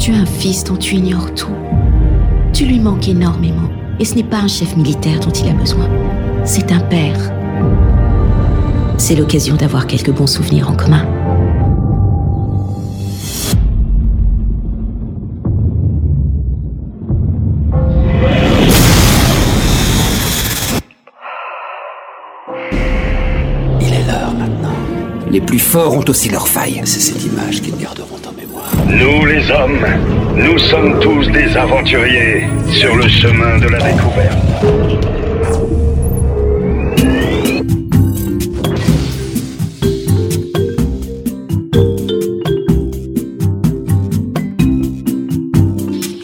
Tu as un fils dont tu ignores tout. Tu lui manques énormément. Et ce n'est pas un chef militaire dont il a besoin. C'est un père. C'est l'occasion d'avoir quelques bons souvenirs en commun. Il est l'heure maintenant. Les plus forts ont aussi leurs failles. C'est cette image qu'ils garderont en mémoire. Nous les hommes, nous sommes tous des aventuriers sur le chemin de la découverte.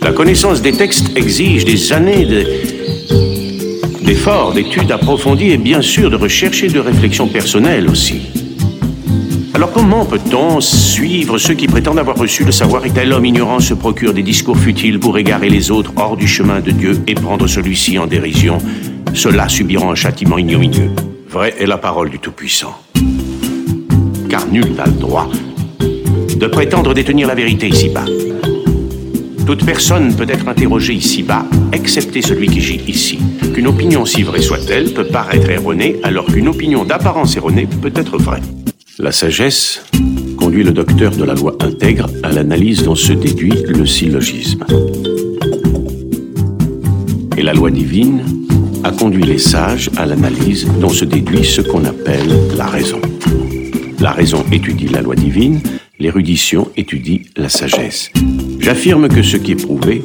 La connaissance des textes exige des années de- d'efforts, d'études approfondies et bien sûr de recherche et de réflexion personnelle aussi. Alors comment peut-on suivre ceux qui prétendent avoir reçu le savoir et tel homme ignorant se procure des discours futiles pour égarer les autres hors du chemin de Dieu et prendre celui-ci en dérision? Ceux-là un châtiment ignominieux. Vrai est la parole du Tout-Puissant. Car nul n'a le droit de prétendre détenir la vérité ici-bas. Toute personne peut être interrogée ici-bas, excepté celui qui gît ici. Qu'une opinion, si vraie soit-elle, peut paraître erronée, alors qu'une opinion d'apparence erronée peut être vraie. La sagesse conduit le docteur de la loi intègre à l'analyse dont se déduit le syllogisme. Et la loi divine a conduit les sages à l'analyse dont se déduit ce qu'on appelle la raison. La raison étudie la loi divine, l'érudition étudie la sagesse. J'affirme que ce qui est prouvé,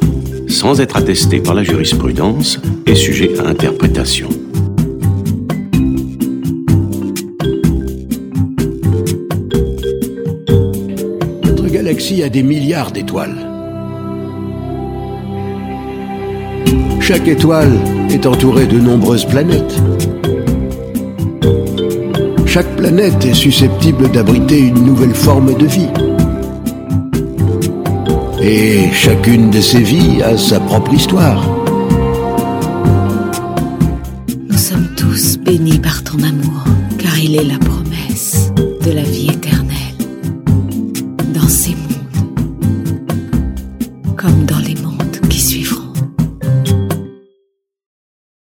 sans être attesté par la jurisprudence, est sujet à interprétation. Galaxie a des milliards d'étoiles. Chaque étoile est entourée de nombreuses planètes. Chaque planète est susceptible d'abriter une nouvelle forme de vie. Et chacune de ces vies a sa propre histoire. Nous sommes tous bénis par ton amour, car il est la promesse de la vie éternelle. comme dans les mots.